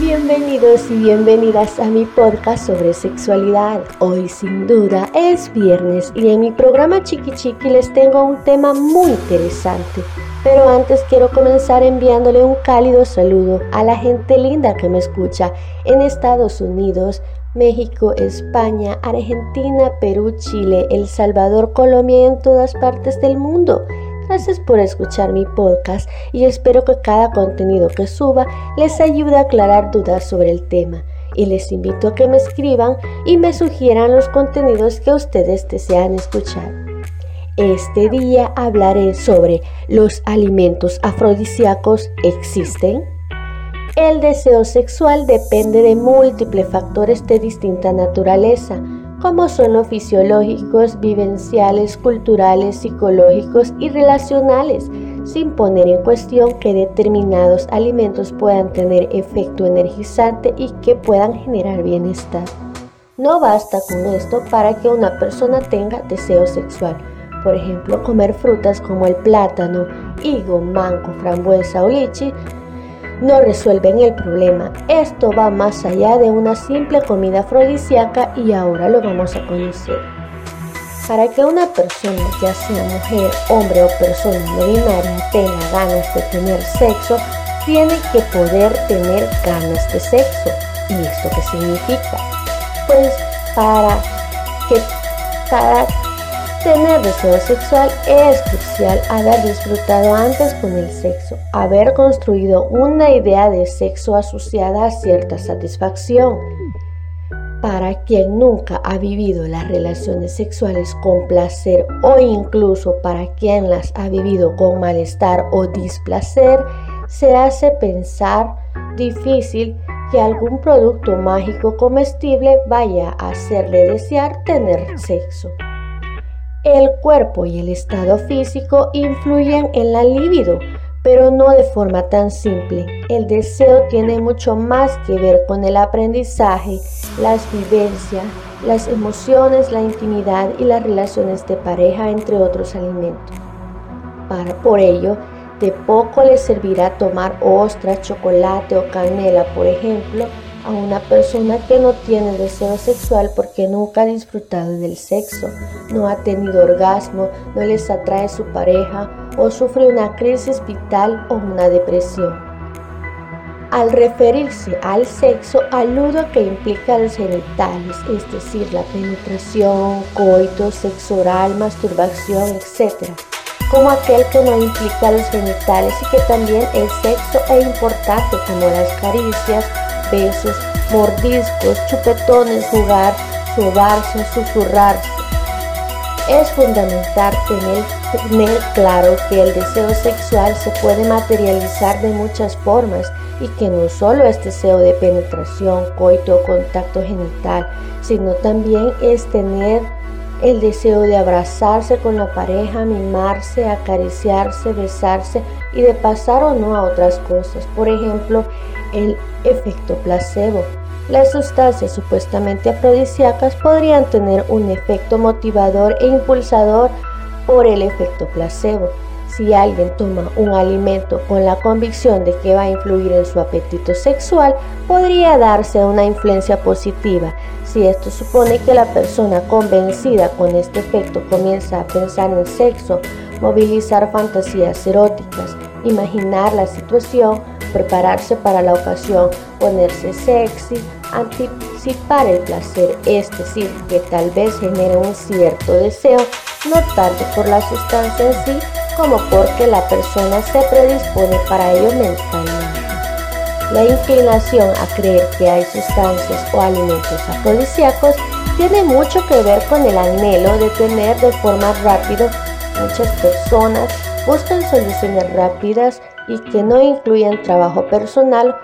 Bienvenidos y bienvenidas a mi podcast sobre sexualidad. Hoy sin duda es viernes y en mi programa Chiqui Chiqui les tengo un tema muy interesante. Pero antes quiero comenzar enviándole un cálido saludo a la gente linda que me escucha en Estados Unidos, México, España, Argentina, Perú, Chile, El Salvador, Colombia y en todas partes del mundo. Gracias por escuchar mi podcast y espero que cada contenido que suba les ayude a aclarar dudas sobre el tema. Y les invito a que me escriban y me sugieran los contenidos que ustedes desean escuchar. Este día hablaré sobre los alimentos afrodisíacos existen. El deseo sexual depende de múltiples factores de distinta naturaleza como son los fisiológicos, vivenciales, culturales, psicológicos y relacionales, sin poner en cuestión que determinados alimentos puedan tener efecto energizante y que puedan generar bienestar. No basta con esto para que una persona tenga deseo sexual. Por ejemplo, comer frutas como el plátano, higo, mango, frambuesa o lichi no resuelven el problema. Esto va más allá de una simple comida afrodisíaca y ahora lo vamos a conocer. Para que una persona, ya sea mujer, hombre o persona no binaria, tenga ganas de tener sexo, tiene que poder tener ganas de sexo. ¿Y esto qué significa? Pues para que para Tener deseo sexual es crucial haber disfrutado antes con el sexo, haber construido una idea de sexo asociada a cierta satisfacción. Para quien nunca ha vivido las relaciones sexuales con placer o incluso para quien las ha vivido con malestar o displacer, se hace pensar difícil que algún producto mágico comestible vaya a hacerle desear tener sexo. El cuerpo y el estado físico influyen en la libido, pero no de forma tan simple. El deseo tiene mucho más que ver con el aprendizaje, las vivencias, las emociones, la intimidad y las relaciones de pareja, entre otros alimentos. Para, por ello, de poco le servirá tomar ostras, chocolate o canela, por ejemplo, a una persona que no tiene deseo sexual porque nunca ha disfrutado del sexo, no ha tenido orgasmo, no les atrae su pareja o sufre una crisis vital o una depresión. Al referirse al sexo, aludo que implica los genitales, es decir, la penetración, coito, sexo oral, masturbación, etc. Como aquel que no implica los genitales y que también el sexo es importante como las caricias, mordiscos, chupetones, jugar, sobarse, susurrarse. Es fundamental tener, tener claro que el deseo sexual se puede materializar de muchas formas y que no solo es deseo de penetración, coito o contacto genital, sino también es tener el deseo de abrazarse con la pareja, mimarse, acariciarse, besarse y de pasar o no a otras cosas. Por ejemplo, el efecto placebo. Las sustancias supuestamente afrodisíacas podrían tener un efecto motivador e impulsador por el efecto placebo. Si alguien toma un alimento con la convicción de que va a influir en su apetito sexual, podría darse una influencia positiva. Si esto supone que la persona convencida con este efecto comienza a pensar en sexo, movilizar fantasías eróticas, imaginar la situación, prepararse para la ocasión, ponerse sexy, anticipar el placer, es decir, que tal vez genere un cierto deseo, no tanto por la sustancia en sí, como porque la persona se predispone para ello mentalmente. La inclinación a creer que hay sustancias o alimentos afrodisíacos tiene mucho que ver con el anhelo de tener de forma rápida. Muchas personas buscan soluciones rápidas y que no incluyen trabajo personal,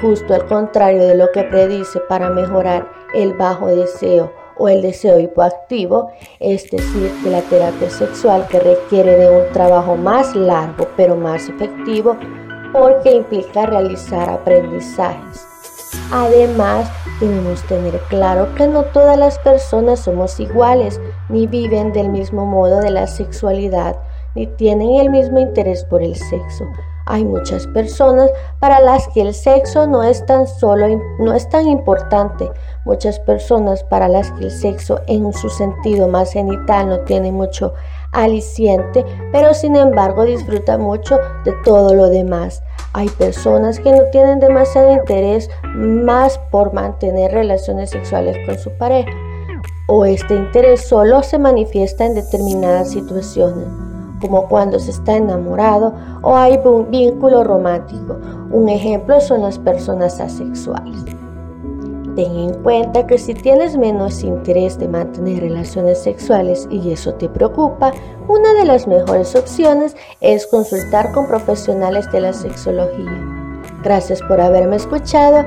justo al contrario de lo que predice para mejorar el bajo deseo o el deseo hipoactivo, es decir, la terapia sexual que requiere de un trabajo más largo pero más efectivo porque implica realizar aprendizajes. Además, debemos tener claro que no todas las personas somos iguales ni viven del mismo modo de la sexualidad ni tienen el mismo interés por el sexo. Hay muchas personas para las que el sexo no es tan solo no es tan importante. Muchas personas para las que el sexo en su sentido más genital no tiene mucho aliciente, pero sin embargo disfrutan mucho de todo lo demás. Hay personas que no tienen demasiado interés más por mantener relaciones sexuales con su pareja o este interés solo se manifiesta en determinadas situaciones como cuando se está enamorado o hay un vínculo romántico. Un ejemplo son las personas asexuales. Ten en cuenta que si tienes menos interés de mantener relaciones sexuales y eso te preocupa, una de las mejores opciones es consultar con profesionales de la sexología. Gracias por haberme escuchado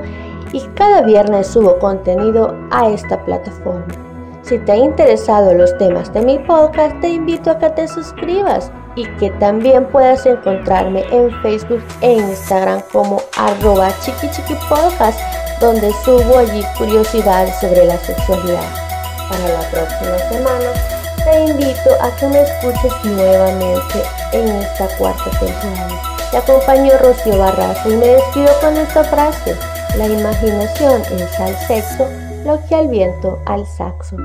y cada viernes subo contenido a esta plataforma. Si te ha interesado los temas de mi podcast, te invito a que te suscribas y que también puedas encontrarme en Facebook e Instagram como arroba chiquichiquipodcast, donde subo allí curiosidades sobre la sexualidad. Para la próxima semana, te invito a que me escuches nuevamente en esta cuarta temporada. Te acompaño Rocío Barrazo y me despido con esta frase. La imaginación es al sexo lo que al viento al saxo.